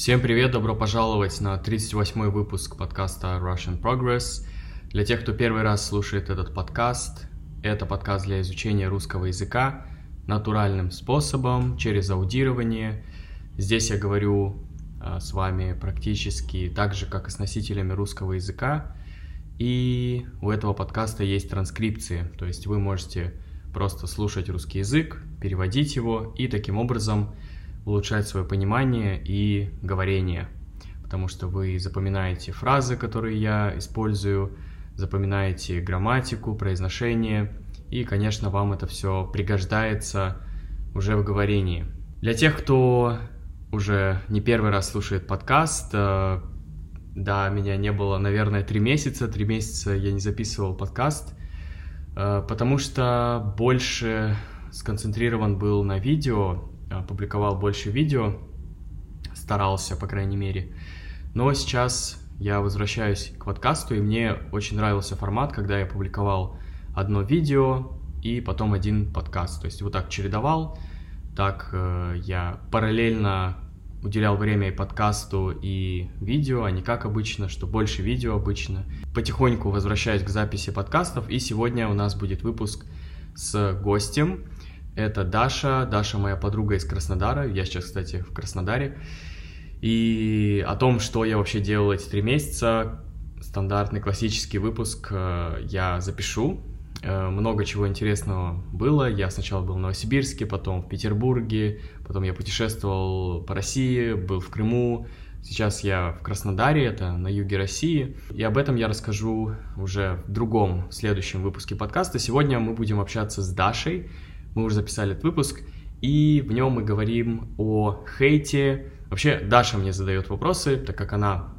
Всем привет, добро пожаловать на 38-й выпуск подкаста Russian Progress. Для тех, кто первый раз слушает этот подкаст, это подкаст для изучения русского языка натуральным способом, через аудирование. Здесь я говорю а, с вами практически так же, как и с носителями русского языка. И у этого подкаста есть транскрипции, то есть вы можете просто слушать русский язык, переводить его и таким образом улучшать свое понимание и говорение, потому что вы запоминаете фразы, которые я использую, запоминаете грамматику, произношение, и, конечно, вам это все пригождается уже в говорении. Для тех, кто уже не первый раз слушает подкаст, э, да, меня не было, наверное, три месяца, три месяца я не записывал подкаст, э, потому что больше сконцентрирован был на видео, публиковал больше видео, старался, по крайней мере. Но сейчас я возвращаюсь к подкасту, и мне очень нравился формат, когда я публиковал одно видео и потом один подкаст. То есть вот так чередовал, так э, я параллельно уделял время и подкасту, и видео, а не как обычно, что больше видео обычно. Потихоньку возвращаюсь к записи подкастов, и сегодня у нас будет выпуск с гостем. Это Даша. Даша моя подруга из Краснодара. Я сейчас, кстати, в Краснодаре. И о том, что я вообще делал эти три месяца, стандартный классический выпуск э, я запишу. Э, много чего интересного было. Я сначала был в Новосибирске, потом в Петербурге, потом я путешествовал по России, был в Крыму. Сейчас я в Краснодаре, это на юге России. И об этом я расскажу уже в другом, в следующем выпуске подкаста. Сегодня мы будем общаться с Дашей. Мы уже записали этот выпуск, и в нем мы говорим о хейте. Вообще, Даша мне задает вопросы, так как она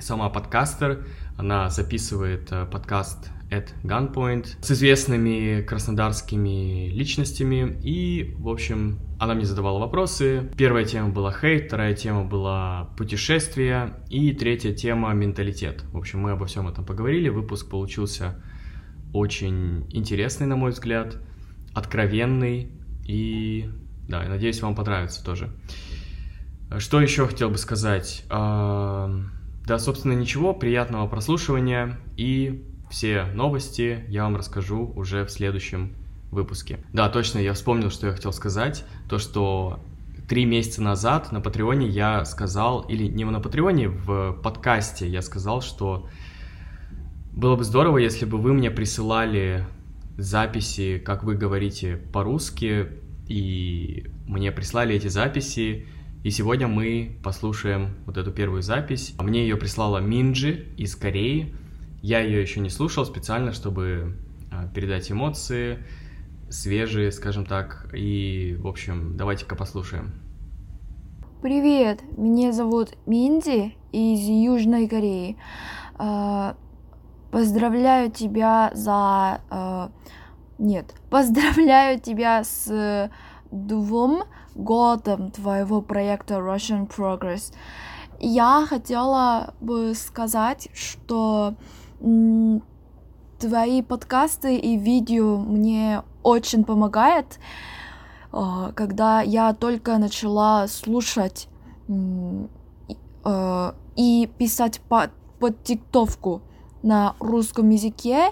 сама подкастер, она записывает э, подкаст at Gunpoint с известными краснодарскими личностями. И, в общем, она мне задавала вопросы. Первая тема была хейт, вторая тема была путешествия и третья тема менталитет. В общем, мы обо всем этом поговорили. Выпуск получился очень интересный, на мой взгляд откровенный и да, я надеюсь, вам понравится тоже. Что еще хотел бы сказать? А, да, собственно, ничего, приятного прослушивания и все новости я вам расскажу уже в следующем выпуске. Да, точно, я вспомнил, что я хотел сказать. То, что три месяца назад на Патреоне я сказал, или не на Патреоне, в подкасте я сказал, что было бы здорово, если бы вы мне присылали записи, как вы говорите по-русски, и мне прислали эти записи, и сегодня мы послушаем вот эту первую запись. Мне ее прислала Минджи из Кореи. Я ее еще не слушал специально, чтобы а, передать эмоции, свежие, скажем так. И, в общем, давайте-ка послушаем. Привет, меня зовут Минди из Южной Кореи. Поздравляю тебя за... Э, нет, поздравляю тебя с двум годом твоего проекта Russian Progress. Я хотела бы сказать, что твои подкасты и видео мне очень помогают, э, когда я только начала слушать э, и писать под, под диктовку на русском языке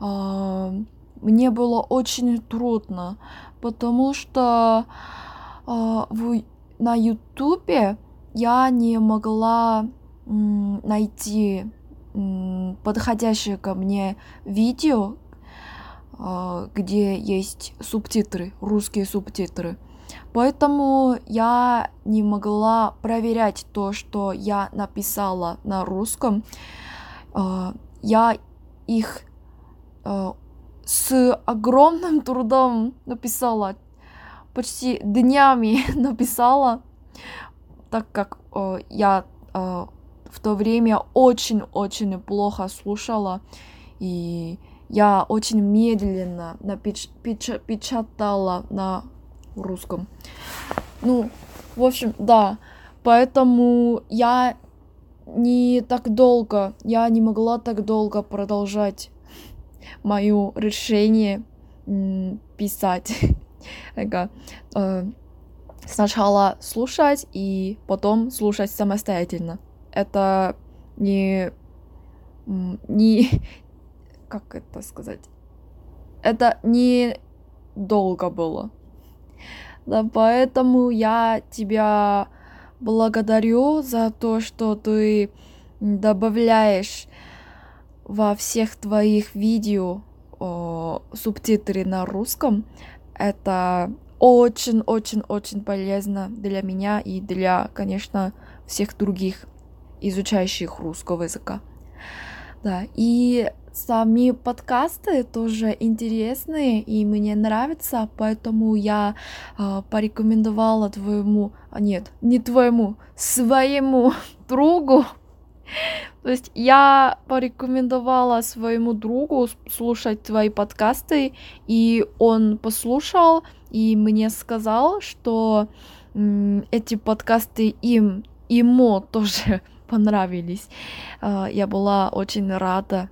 э, мне было очень трудно, потому что э, в, на ютубе я не могла э, найти э, подходящее ко мне видео, э, где есть субтитры, русские субтитры. Поэтому я не могла проверять то, что я написала на русском. Uh, я их э, с огромным трудом написала, почти днями написала, так как э, я в то время очень-очень плохо слушала, и я очень медленно напеч печ печатала на русском. Ну, в общем, да. Поэтому я не так долго, я не могла так долго продолжать мое решение писать. Э, сначала слушать и потом слушать самостоятельно. Это не... не... как это сказать? Это не долго было. Да, поэтому я тебя благодарю за то, что ты добавляешь во всех твоих видео о, субтитры на русском. Это очень-очень-очень полезно для меня и для, конечно, всех других изучающих русского языка. Да, и сами подкасты тоже интересные и мне нравятся, поэтому я э, порекомендовала твоему, а нет, не твоему, своему другу. То есть я порекомендовала своему другу слушать твои подкасты, и он послушал и мне сказал, что м, эти подкасты им ему тоже понравились. Э, я была очень рада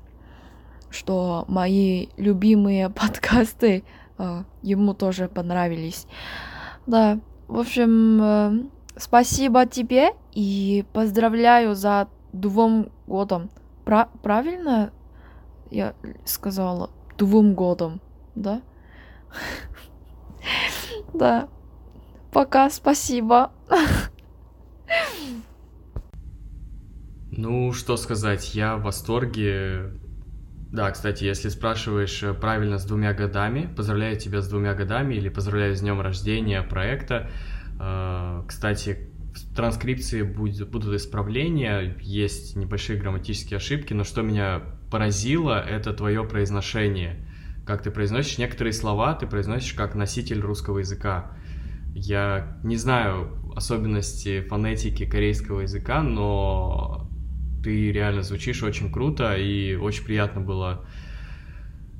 что мои любимые подкасты э, ему тоже понравились. Да, в общем, э, спасибо тебе и поздравляю за двум годом. Пра правильно я сказала? Двум годом, да? Да. Пока, спасибо. Ну, что сказать, я в восторге да, кстати, если спрашиваешь э, правильно с двумя годами, поздравляю тебя с двумя годами или поздравляю с днем рождения проекта. Э, кстати, в транскрипции будут исправления, есть небольшие грамматические ошибки, но что меня поразило, это твое произношение. Как ты произносишь некоторые слова, ты произносишь как носитель русского языка. Я не знаю особенности фонетики корейского языка, но ты реально звучишь очень круто, и очень приятно было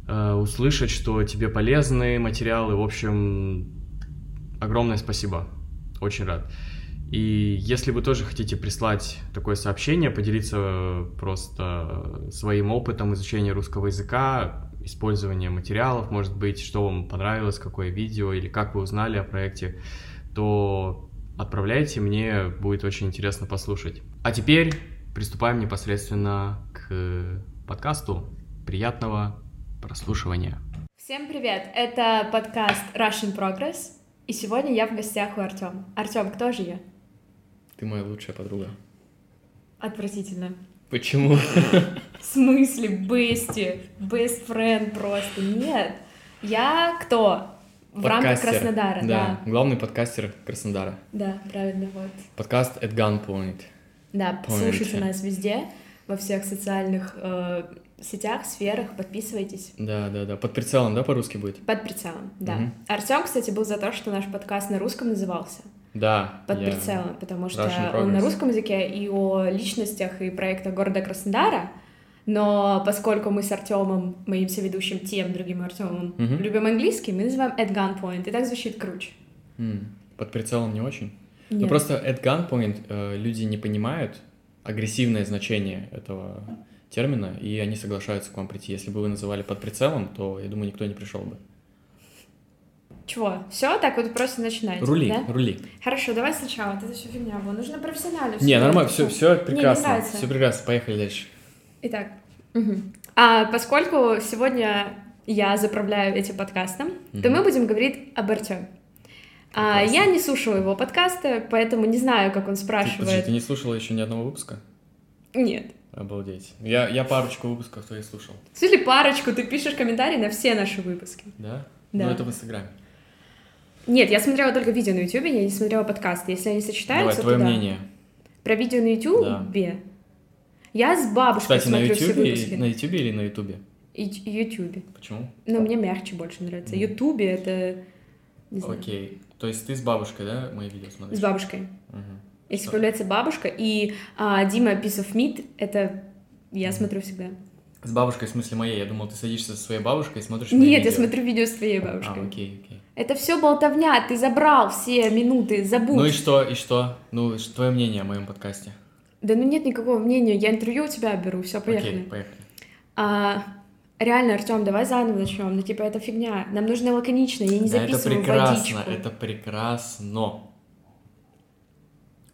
э, услышать, что тебе полезны материалы. В общем, огромное спасибо. Очень рад. И если вы тоже хотите прислать такое сообщение, поделиться просто своим опытом изучения русского языка, использования материалов, может быть, что вам понравилось, какое видео или как вы узнали о проекте, то отправляйте, мне будет очень интересно послушать. А теперь приступаем непосредственно к подкасту. Приятного прослушивания. Всем привет! Это подкаст Russian Progress, и сегодня я в гостях у Артем. Артем, кто же я? Ты моя лучшая подруга. Отвратительно. Почему? В смысле, бести, best friend просто? Нет. Я кто? В рамках Краснодара, да. да. Главный подкастер Краснодара. Да, правильно, вот. Подкаст at gunpoint. Да, Помните. слушайте нас везде, во всех социальных э, сетях, сферах, подписывайтесь. Да, да, да. Под прицелом, да, по-русски будет? Под прицелом, да. Угу. Артем, кстати, был за то, что наш подкаст на русском назывался. Да. Под я... прицелом, потому что он на русском языке и о личностях и проектах города Краснодара. Но поскольку мы с Артемом, моим соведущим, тем другим Артемом, угу. любим английский, мы называем at gunpoint, и так звучит круче. Под прицелом не очень? Нет. Ну просто at gunpoint э, люди не понимают агрессивное значение этого термина, и они соглашаются к вам прийти. Если бы вы называли под прицелом, то, я думаю, никто не пришел бы. Чего? Все, так вот просто начинать. Рули, да? рули. Хорошо, давай сначала. Это все фигня. Вон, нужно профессионально. Не, нормально, все, все прекрасно. Не, все прекрасно. Поехали дальше. Итак, угу. а поскольку сегодня я заправляю этим подкастом, угу. то мы будем говорить об Артеме. А, я не слушала его подкасты, поэтому не знаю, как он спрашивает. Ты, подожди, ты не слушала еще ни одного выпуска? Нет. Обалдеть. Я, я парочку выпусков твоих слушал. Слушай, парочку, ты пишешь комментарии на все наши выпуски. Да? Да. Ну, это в Инстаграме. Нет, я смотрела только видео на Ютубе, я не смотрела подкасты. Если они сочетаются, Давай, твое то мнение. Про видео на Ютубе? Да. Я с бабушкой Кстати, смотрю на все выпуски. на Ютубе или на Ютубе? Ютубе. Почему? Ну, мне мягче больше нравится. Ютубе mm. это... Окей. То есть ты с бабушкой, да, мои видео смотришь? С бабушкой. Угу. Если Что? появляется бабушка, и а, Дима Piece of Meat, это я смотрю всегда. С бабушкой, в смысле моей? Я думал, ты садишься со своей бабушкой и смотришь Нет, я смотрю видео с твоей бабушкой. А, окей, окей. Это все болтовня, ты забрал все минуты, забудь. Ну и что, и что? Ну, твое мнение о моем подкасте? Да ну нет никакого мнения, я интервью у тебя беру, все, поехали. Окей, поехали. А, Реально, Артем, давай заново начнем. Ну, типа, это фигня. Нам нужно лаконично, я не да, записываю это прекрасно, водичку. Это прекрасно.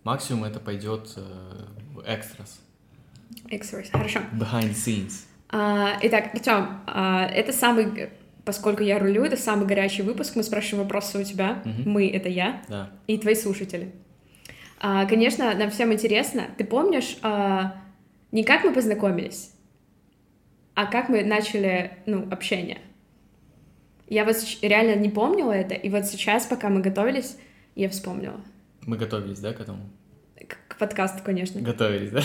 Максимум это пойдет э, в экстрас. Экстрас, хорошо. Behind scenes. А, итак, Артем, а, это самый, поскольку я рулю, это самый горячий выпуск. Мы спрашиваем вопросы у тебя. Угу. Мы — это я. Да. И твои слушатели. А, конечно, нам всем интересно. Ты помнишь, а, не как мы познакомились, а как мы начали, ну, общение? Я вот реально не помнила это, и вот сейчас, пока мы готовились, я вспомнила. Мы готовились, да, к этому? К, к подкасту, конечно. Готовились, да?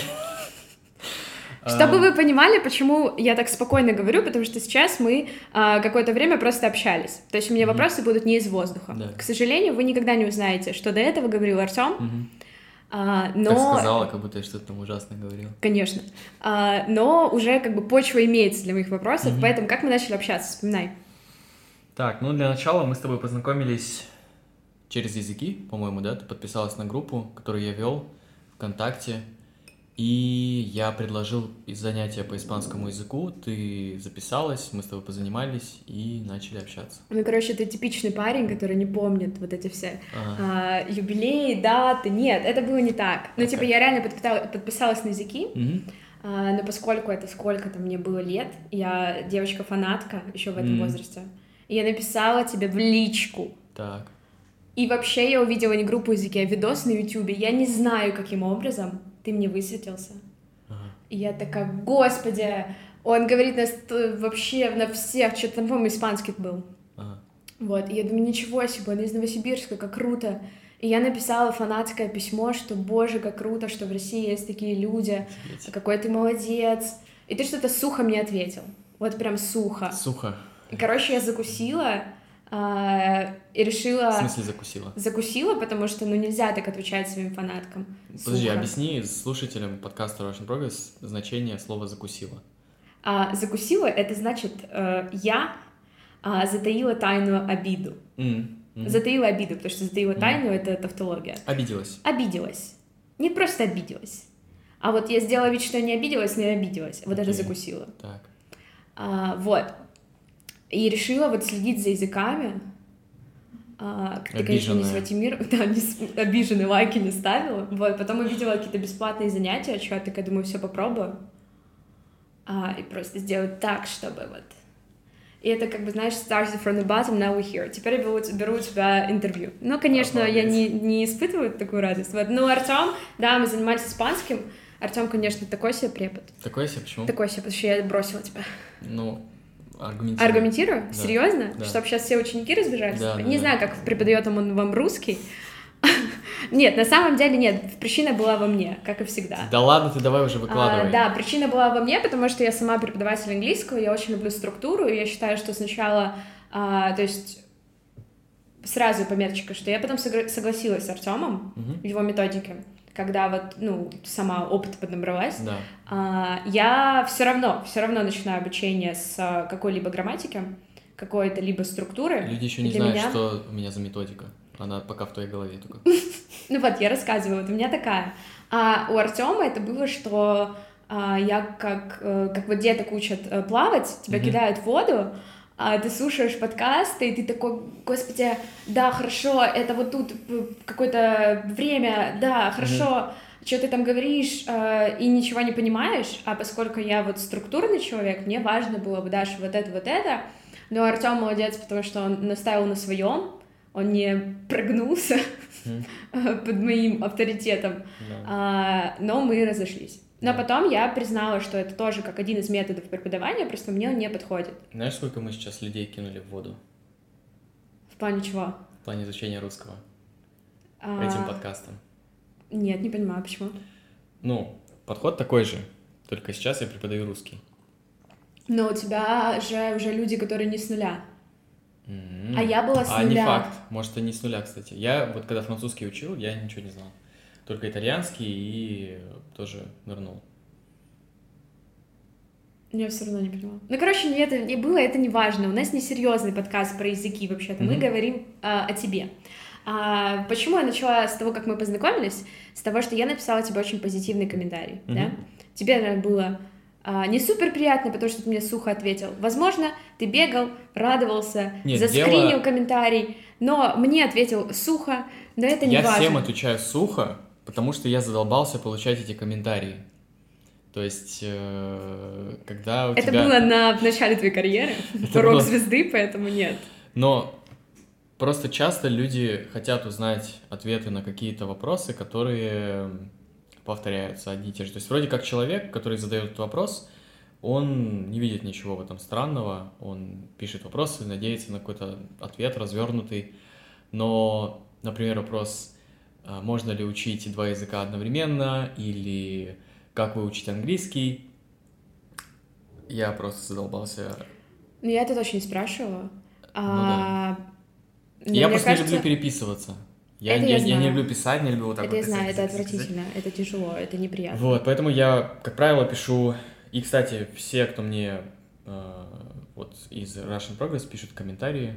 Чтобы вы понимали, почему я так спокойно говорю, потому что сейчас мы а, какое-то время просто общались. То есть у меня вопросы будут не из воздуха. Да. К сожалению, вы никогда не узнаете, что до этого говорил Артем. Угу. А, но... Так сказала, как будто я что-то там ужасно говорил. Конечно. А, но уже как бы почва имеется для моих вопросов, угу. поэтому как мы начали общаться? Вспоминай. Так, ну для начала мы с тобой познакомились через языки, по-моему, да? Ты подписалась на группу, которую я вел ВКонтакте. И я предложил занятия по испанскому языку, ты записалась, мы с тобой позанимались и начали общаться. Ну, короче, ты типичный парень, который не помнит вот эти все ага. а, юбилеи, даты. Нет, это было не так. Ну, okay. типа, я реально подписалась на языки, mm-hmm. а, но поскольку это сколько-то мне было лет, я девочка-фанатка еще в этом mm-hmm. возрасте, я написала тебе в личку. Так. И вообще я увидела не группу языки, а видос на ютубе. Я не знаю, каким образом ты мне высветился. Ага. И я такая, господи, он говорит нас вообще на всех, что-то там, по-моему, испанский был. Ага. Вот, и я думаю, ничего себе, он из Новосибирска, как круто. И я написала фанатское письмо, что, боже, как круто, что в России есть такие люди, Офигеть. какой ты молодец. И ты что-то сухо мне ответил. Вот прям сухо. Сухо. И, короче, я закусила, а, и решила... В смысле закусила? Закусила, потому что, ну, нельзя так отвечать своим фанаткам. Подожди, Сухо. объясни слушателям подкаста Russian Progress значение слова «закусила». А, закусила — это значит, э, я а, затаила тайную обиду. Mm. Mm. Затаила обиду, потому что затаила mm. тайну — это тавтология. Обиделась. Обиделась. Не просто обиделась. А вот я сделала вид, что не обиделась, но я обиделась. Вот okay. это закусила. Так. А, вот. И решила вот следить за языками. А, ты, конечно, не Сватимир, да, не, обиженные лайки не ставила. Вот, потом увидела какие-то бесплатные занятия, что я такая думаю, все попробую. А, и просто сделать так, чтобы вот... И это как бы, знаешь, started from the bottom, now we're here. Теперь я беру, беру у тебя интервью. Ну, конечно, Обалдеть. я не, не испытываю такую радость. Вот. Ну, Артем, да, мы занимались испанским. Артем, конечно, такой себе препод. Такой себе, почему? Такой себе, потому что я бросила тебя. Ну, Аргументирую. Аргументирую? Да. Серьезно? Да. Чтобы сейчас все ученики разбежались? Да, не да, знаю, как преподает он вам русский. Нет, на самом деле нет, причина была во мне, как и всегда. Да ладно, ты давай уже выкладывай. А, да, причина была во мне, потому что я сама преподаватель английского, я очень люблю структуру, и я считаю, что сначала, а, то есть сразу померчика, что я потом согласилась с Артемом угу. в его методике когда вот, ну, сама опыт поднабралась, да. а, я все равно, все равно начинаю обучение с а, какой-либо грамматики, какой-то либо структуры. Люди еще не знают, меня... что у меня за методика. Она пока в твоей голове только. Ну вот, я рассказываю, вот у меня такая. А у Артема это было, что а, я как, э, как вот деток учат э, плавать, тебя кидают в воду, а ты слушаешь подкасты, и ты такой, господи, да, хорошо, это вот тут какое-то время, да, хорошо, mm-hmm. что ты там говоришь, э, и ничего не понимаешь, а поскольку я вот структурный человек, мне важно было бы, Даша, вот это, вот это, но Артем молодец, потому что он наставил на своем, он не прогнулся mm-hmm. под моим авторитетом, yeah. а, но мы разошлись. Но потом я признала, что это тоже как один из методов преподавания, просто мне он не подходит. Знаешь, сколько мы сейчас людей кинули в воду? В плане чего? В плане изучения русского. А... Этим подкастом. Нет, не понимаю, почему. Ну, подход такой же, только сейчас я преподаю русский. Но у тебя же уже люди, которые не с нуля. Mm-hmm. А я была с нуля. А не факт. Может, и не с нуля, кстати. Я вот когда французский учил, я ничего не знал только итальянский и тоже нырнул. Я все равно не понимала. Ну, короче, мне это не было, это не важно. У нас не серьезный подкаст про языки вообще-то. Mm-hmm. Мы говорим а, о тебе. А, почему я начала с того, как мы познакомились? С того, что я написала тебе очень позитивный комментарий, mm-hmm. да? Тебе, наверное, было а, не супер приятно, потому что ты мне сухо ответил. Возможно, ты бегал, радовался, Нет, заскринил дело... комментарий, но мне ответил сухо, но это не я важно. Я всем отвечаю сухо, потому что я задолбался получать эти комментарии. То есть, э, когда у Это тебя... было на в начале твоей карьеры, рок-звезды, поэтому нет. Но просто часто люди хотят узнать ответы на какие-то вопросы, которые повторяются одни и те же. То есть вроде как человек, который задает этот вопрос, он не видит ничего в этом странного, он пишет вопросы, надеется на какой-то ответ развернутый, но, например, вопрос, можно ли учить два языка одновременно, или как выучить английский, я просто задолбался. Ну, я это точно не спрашивала. Ну, а... да. Я просто кажется... не люблю переписываться. Я, это я, я, я не люблю писать, не люблю вот так это вот. Это я знаю, это отвратительно, это тяжело, это неприятно. Вот, поэтому я, как правило, пишу и, кстати, все, кто мне э, вот из Russian Progress пишут комментарии,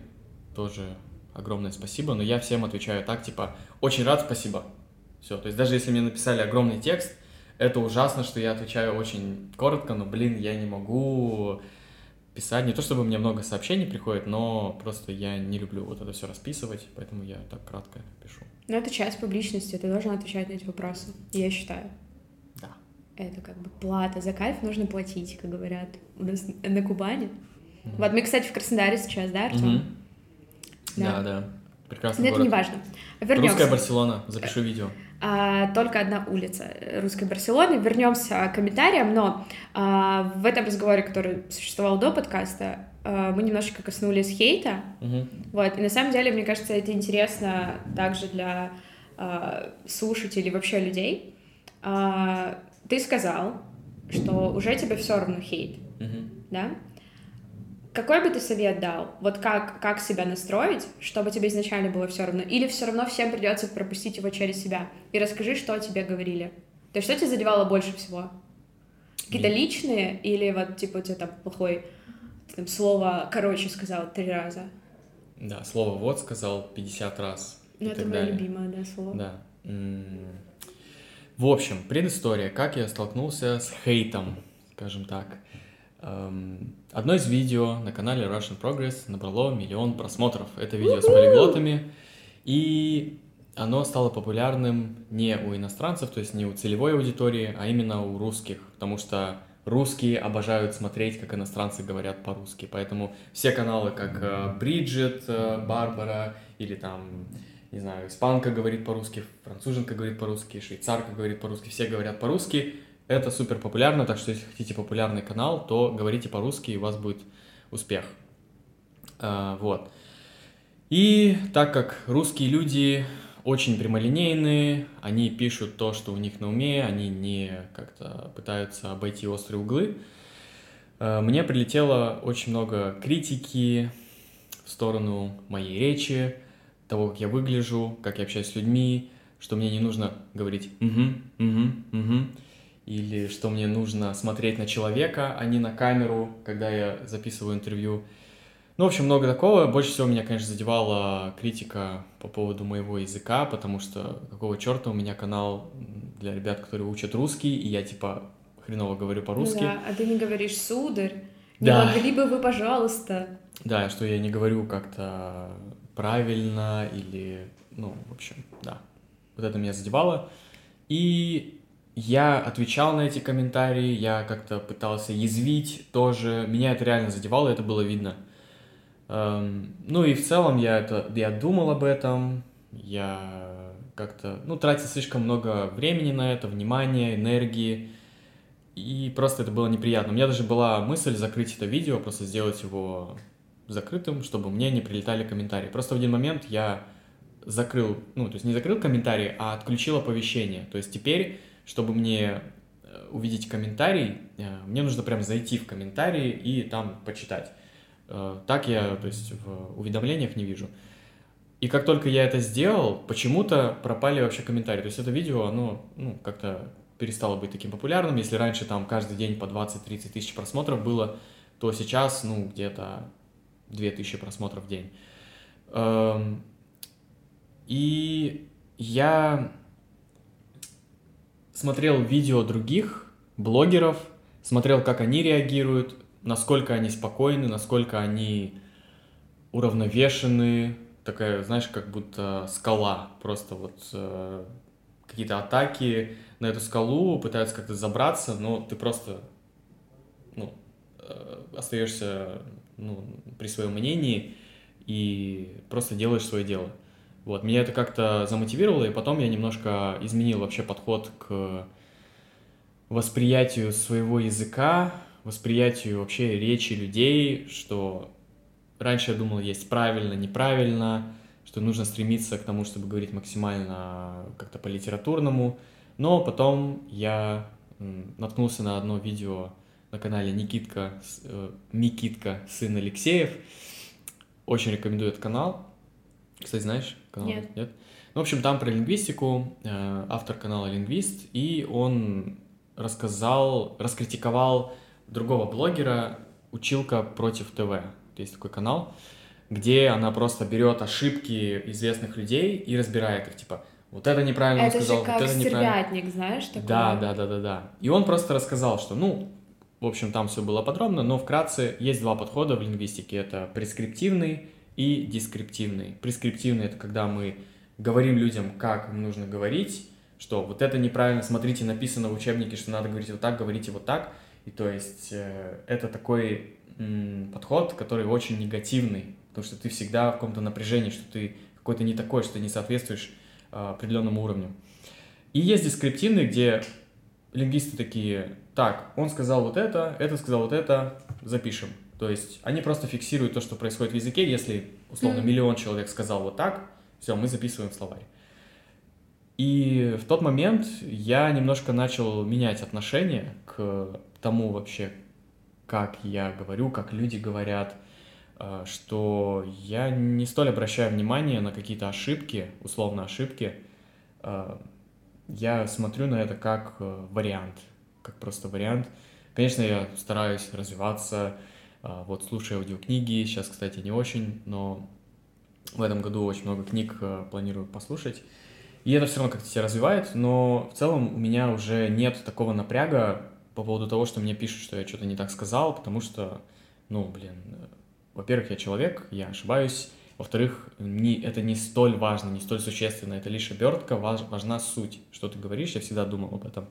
тоже огромное спасибо, но я всем отвечаю так, типа, очень рад, спасибо. Все, то есть даже если мне написали огромный текст, это ужасно, что я отвечаю очень коротко, но, блин, я не могу писать. Не то чтобы мне много сообщений приходит, но просто я не люблю вот это все расписывать, поэтому я так кратко пишу. Ну, это часть публичности, ты должен отвечать на эти вопросы, я считаю это как бы плата за кайф, нужно платить, как говорят у нас на Кубани. Mm-hmm. Вот мы, кстати, в Краснодаре сейчас, да, Артем? Mm-hmm. Да. да, да. Прекрасный Но город. это не важно. Вернемся. Русская Барселона, запишу видео. А, только одна улица русской Барселоны. Вернемся к комментариям, но а, в этом разговоре, который существовал до подкаста, а, мы немножечко коснулись хейта. Угу. Вот, и на самом деле, мне кажется, это интересно также для а, слушателей, вообще людей. А, ты сказал, что уже тебе все равно хейт, mm-hmm. да? Какой бы ты совет дал? Вот как, как себя настроить, чтобы тебе изначально было все равно? Или все равно всем придется пропустить его через себя? И расскажи, что тебе говорили. То есть, что тебя задевало больше всего? Какие-то личные или вот, типа, у тебя там плохой там, слово «короче» сказал три раза? Да, слово «вот» сказал 50 раз. Ну, это мое любимое, да, слово. Да. В общем, предыстория, как я столкнулся с хейтом, скажем так. Эм, одно из видео на канале Russian Progress набрало миллион просмотров. Это видео с полиглотами, и оно стало популярным не у иностранцев, то есть не у целевой аудитории, а именно у русских, потому что русские обожают смотреть, как иностранцы говорят по-русски. Поэтому все каналы, как э, Бриджит, э, Барбара или там не знаю, испанка говорит по-русски, француженка говорит по-русски, швейцарка говорит по-русски, все говорят по-русски. Это супер популярно, так что если хотите популярный канал, то говорите по-русски, и у вас будет успех. А, вот. И так как русские люди очень прямолинейные, они пишут то, что у них на уме, они не как-то пытаются обойти острые углы, а, мне прилетело очень много критики в сторону моей речи, того, как я выгляжу, как я общаюсь с людьми, что мне не нужно говорить «угу, угу, угу», или что мне нужно смотреть на человека, а не на камеру, когда я записываю интервью. Ну, в общем, много такого. Больше всего меня, конечно, задевала критика по поводу моего языка, потому что какого черта у меня канал для ребят, которые учат русский, и я, типа, хреново говорю по-русски. Да, а ты не говоришь «сударь», не да. могли бы вы, пожалуйста? Да, что я не говорю как-то правильно или, ну, в общем, да. Вот это меня задевало. И я отвечал на эти комментарии, я как-то пытался язвить тоже. Меня это реально задевало, это было видно. Эм, ну и в целом я, это, я думал об этом, я как-то, ну, тратил слишком много времени на это, внимания, энергии, и просто это было неприятно. У меня даже была мысль закрыть это видео, просто сделать его закрытым, чтобы мне не прилетали комментарии. Просто в один момент я закрыл, ну, то есть не закрыл комментарии, а отключил оповещение. То есть теперь, чтобы мне э, увидеть комментарий, э, мне нужно прям зайти в комментарии и там почитать. Э, так я, то есть в уведомлениях не вижу. И как только я это сделал, почему-то пропали вообще комментарии. То есть это видео, оно, ну, как-то перестало быть таким популярным. Если раньше там каждый день по 20-30 тысяч просмотров было, то сейчас, ну, где-то 2000 просмотров в день. Эм, и я смотрел видео других блогеров, смотрел, как они реагируют, насколько они спокойны, насколько они уравновешены, такая, знаешь, как будто скала, просто вот э, какие-то атаки на эту скалу, пытаются как-то забраться, но ты просто ну, э, остаешься ну, при своем мнении и просто делаешь свое дело. Вот, меня это как-то замотивировало, и потом я немножко изменил вообще подход к восприятию своего языка, восприятию вообще речи людей, что раньше я думал, есть правильно, неправильно, что нужно стремиться к тому, чтобы говорить максимально как-то по-литературному, но потом я наткнулся на одно видео на канале Никитка, э, Никитка, сын Алексеев. Очень рекомендую этот канал. Кстати, знаешь канал? Нет. Нет? Ну, в общем, там про лингвистику, э, автор канала Лингвист, и он рассказал, раскритиковал другого блогера «Училка против ТВ». Есть такой канал, где она просто берет ошибки известных людей и разбирает их, типа, вот это неправильно это сказал, же как вот это неправильно. знаешь, такой. Да, да, да, да, да. И он просто рассказал, что, ну, в общем, там все было подробно, но вкратце есть два подхода в лингвистике. Это прескриптивный и дескриптивный. Прескриптивный — это когда мы говорим людям, как им нужно говорить, что вот это неправильно, смотрите, написано в учебнике, что надо говорить вот так, говорите вот так. И то есть э, это такой подход, который очень негативный, потому что ты всегда в каком-то напряжении, что ты какой-то не такой, что ты не соответствуешь э, определенному уровню. И есть дескриптивный, где лингвисты такие, так, он сказал вот это, это сказал вот это, запишем. То есть они просто фиксируют то, что происходит в языке. Если, условно, mm-hmm. миллион человек сказал вот так, все, мы записываем словарь. И в тот момент я немножко начал менять отношение к тому вообще, как я говорю, как люди говорят, э, что я не столь обращаю внимание на какие-то ошибки, условно ошибки. Э, я смотрю на это как э, вариант, как просто вариант. Конечно, я стараюсь развиваться, вот слушаю аудиокниги, сейчас, кстати, не очень, но в этом году очень много книг планирую послушать. И это все равно как-то тебя развивает, но в целом у меня уже нет такого напряга по поводу того, что мне пишут, что я что-то не так сказал, потому что, ну, блин, во-первых, я человек, я ошибаюсь, во-вторых, не, это не столь важно, не столь существенно, это лишь обертка, важ, важна суть, что ты говоришь, я всегда думал об этом.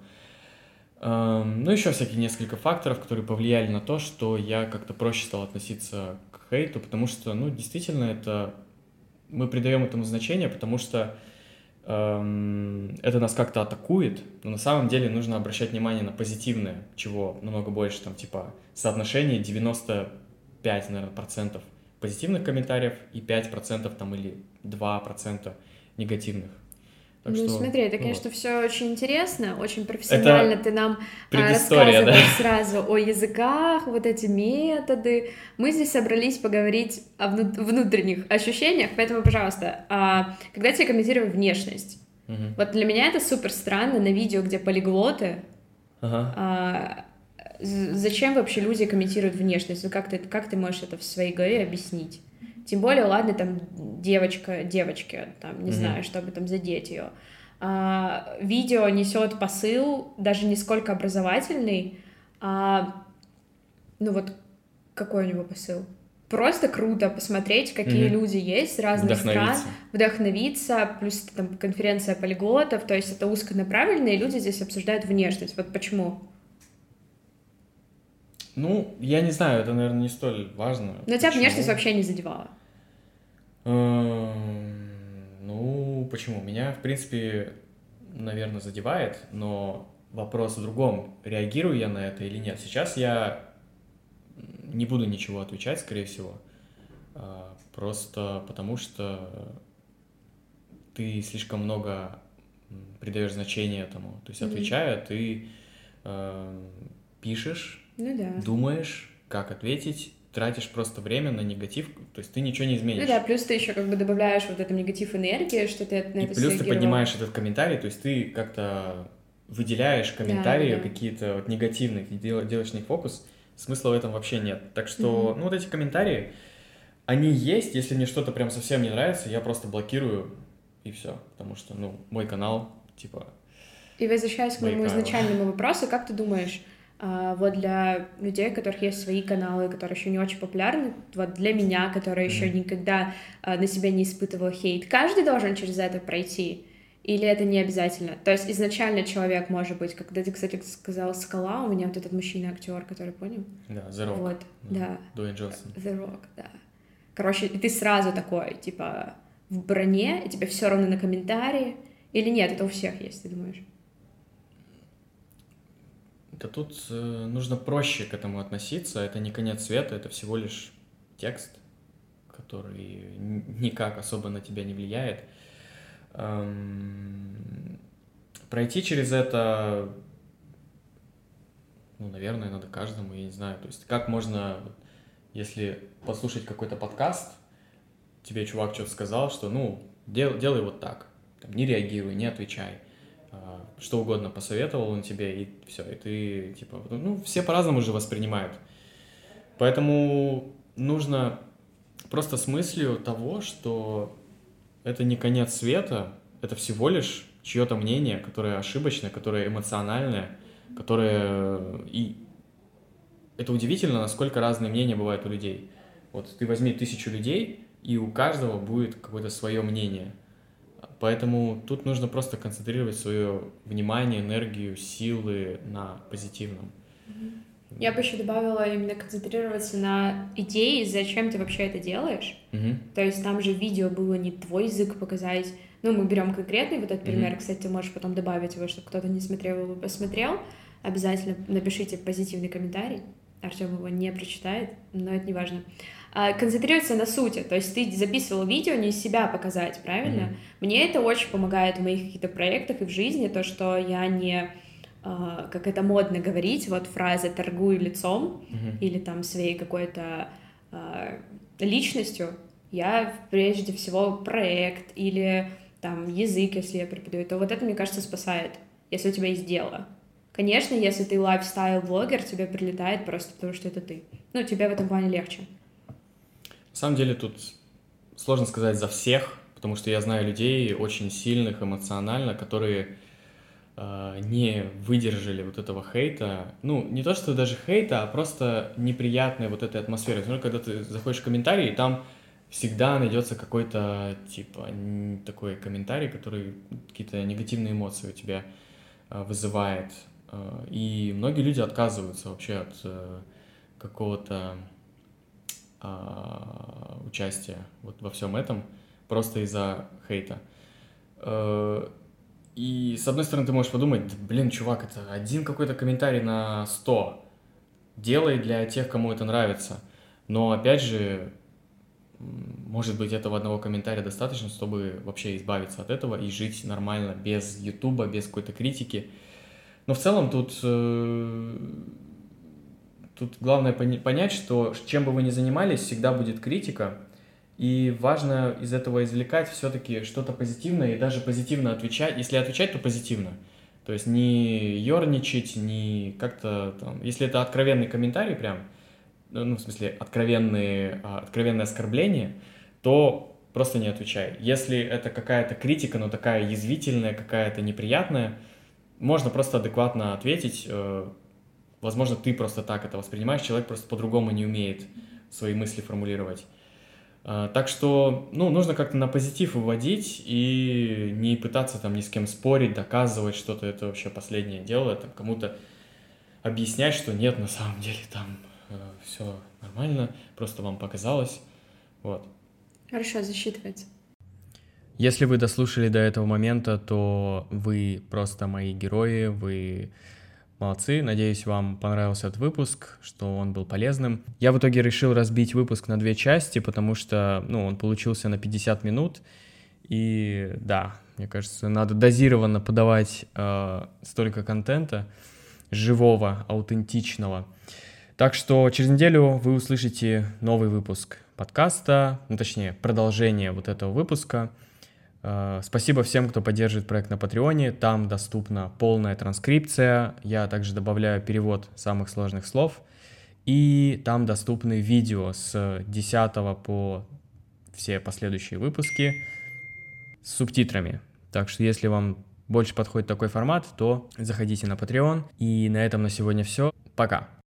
Эм, ну, еще всякие несколько факторов, которые повлияли на то, что я как-то проще стал относиться к хейту, потому что, ну, действительно, это мы придаем этому значение, потому что Эм, это нас как-то атакует, но на самом деле нужно обращать внимание на позитивное, чего намного больше, там, типа, соотношение 95, наверное, процентов позитивных комментариев и 5 процентов, там, или 2 процента негативных. Так ну, что, смотри, это, конечно, вот. все очень интересно, очень профессионально это ты нам а, рассказываешь да? сразу о языках, вот эти методы. Мы здесь собрались поговорить о внутренних ощущениях, поэтому, пожалуйста, а, когда тебе комментировали внешность, угу. вот для меня это супер странно на видео, где полиглоты. Ага. А, зачем вообще люди комментируют внешность? Как ты, как ты можешь это в своей голове объяснить? Тем более, ладно, там девочка, девочки, там, не mm-hmm. знаю, чтобы там задеть ее. А, видео несет посыл, даже не сколько образовательный, а ну вот какой у него посыл? Просто круто посмотреть, какие mm-hmm. люди есть с разных стран, вдохновиться, плюс там конференция полиглотов, то есть это узконаправленные люди здесь обсуждают внешность. Вот почему? Ну, я не знаю, это, наверное, не столь важно. Но тебя внешность вообще не задевала? Эм, ну, почему? Меня, в принципе, наверное, задевает, но вопрос в другом, реагирую я на это или нет. Сейчас я не буду ничего отвечать, скорее всего, а, просто потому что ты слишком много придаешь значение этому. То есть, отвечая, ты э, пишешь, ну, да. думаешь, как ответить, тратишь просто время на негатив, то есть ты ничего не изменишь. Ну да, плюс ты еще как бы добавляешь вот этот негатив энергии, что ты на и это плюс ты поднимаешь этот комментарий, то есть ты как-то выделяешь комментарии да, да. какие-то вот негативные, ты делаешь них фокус, смысла в этом вообще нет. Так что, угу. ну вот эти комментарии, они есть, если мне что-то прям совсем не нравится, я просто блокирую и все, потому что, ну, мой канал, типа... И возвращаясь к моему изначальному вопросу, как ты думаешь, вот для людей, у которых есть свои каналы, которые еще не очень популярны, вот для меня, которая еще никогда а, на себя не испытывала хейт, каждый должен через это пройти. Или это не обязательно? То есть изначально человек может быть, когда ты, кстати, сказал «Скала», у меня вот этот мужчина-актер, который, понял? Да, The Rock. Вот, да. Дуэйн Джонсон. The Rock, да. Короче, и ты сразу такой, типа, в броне, и тебе все равно на комментарии. Или нет, это у всех есть, ты думаешь? Да тут э, нужно проще к этому относиться. Это не конец света, это всего лишь текст, который никак особо на тебя не влияет. Эм, пройти через это, ну, наверное, надо каждому, я не знаю. То есть как можно, если послушать какой-то подкаст, тебе чувак что-то сказал, что, ну, дел, делай вот так, там, не реагируй, не отвечай что угодно посоветовал он тебе, и все, и ты, типа, ну, все по-разному же воспринимают. Поэтому нужно просто с мыслью того, что это не конец света, это всего лишь чье-то мнение, которое ошибочное, которое эмоциональное, которое... И это удивительно, насколько разные мнения бывают у людей. Вот ты возьми тысячу людей, и у каждого будет какое-то свое мнение – Поэтому тут нужно просто концентрировать свое внимание, энергию, силы на позитивном. Я бы еще добавила именно концентрироваться на идее, зачем ты вообще это делаешь. Угу. То есть там же видео было не твой язык показать. Ну, мы берем конкретный вот этот пример. Угу. Кстати, ты можешь потом добавить его, чтобы кто-то не смотрел его, посмотрел. Обязательно напишите позитивный комментарий. Артем его не прочитает, но это не важно. А, концентрироваться на сути. То есть ты записывал видео не из себя показать, правильно? Mm-hmm. Мне это очень помогает в моих каких-то проектах и в жизни, то, что я не а, как это модно говорить, вот фраза «торгую лицом» mm-hmm. или там своей какой-то э, личностью, я прежде всего проект или там язык, если я преподаю, то вот это, мне кажется, спасает, если у тебя есть дело. Конечно, если ты лайфстайл-блогер, тебе прилетает просто потому, что это ты. Ну, тебе в этом плане легче. На самом деле тут сложно сказать за всех, потому что я знаю людей очень сильных эмоционально, которые э, не выдержали вот этого хейта. Ну, не то, что даже хейта, а просто неприятной вот этой атмосферы. Например, когда ты заходишь в комментарии, там всегда найдется какой-то, типа, такой комментарий, который какие-то негативные эмоции у тебя э, вызывает. Э, и многие люди отказываются вообще от э, какого-то а, участия вот во всем этом просто из-за хейта. Э, и с одной стороны ты можешь подумать, блин, чувак, это один какой-то комментарий на 100. Делай для тех, кому это нравится. Но опять же, может быть, этого одного комментария достаточно, чтобы вообще избавиться от этого и жить нормально, без Ютуба, без какой-то критики. Но в целом тут э, Тут главное понять, что чем бы вы ни занимались, всегда будет критика, и важно из этого извлекать все-таки что-то позитивное и даже позитивно отвечать. Если отвечать, то позитивно. То есть не ерничать, не как-то там... Если это откровенный комментарий прям, ну, в смысле, откровенные, а, откровенное оскорбление, то просто не отвечай. Если это какая-то критика, но такая язвительная, какая-то неприятная, можно просто адекватно ответить, э, Возможно, ты просто так это воспринимаешь, человек просто по-другому не умеет свои мысли формулировать. А, так что, ну, нужно как-то на позитив выводить и не пытаться там ни с кем спорить, доказывать что-то, это вообще последнее дело, там кому-то объяснять, что нет, на самом деле там э, все нормально, просто вам показалось, вот. Хорошо, засчитывается. Если вы дослушали до этого момента, то вы просто мои герои, вы Молодцы, надеюсь, вам понравился этот выпуск, что он был полезным. Я в итоге решил разбить выпуск на две части, потому что, ну, он получился на 50 минут, и да, мне кажется, надо дозированно подавать э, столько контента живого, аутентичного. Так что через неделю вы услышите новый выпуск подкаста, ну, точнее, продолжение вот этого выпуска — спасибо всем, кто поддерживает проект на Патреоне. Там доступна полная транскрипция. Я также добавляю перевод самых сложных слов. И там доступны видео с 10 по все последующие выпуски с субтитрами. Так что если вам больше подходит такой формат, то заходите на Patreon. И на этом на сегодня все. Пока.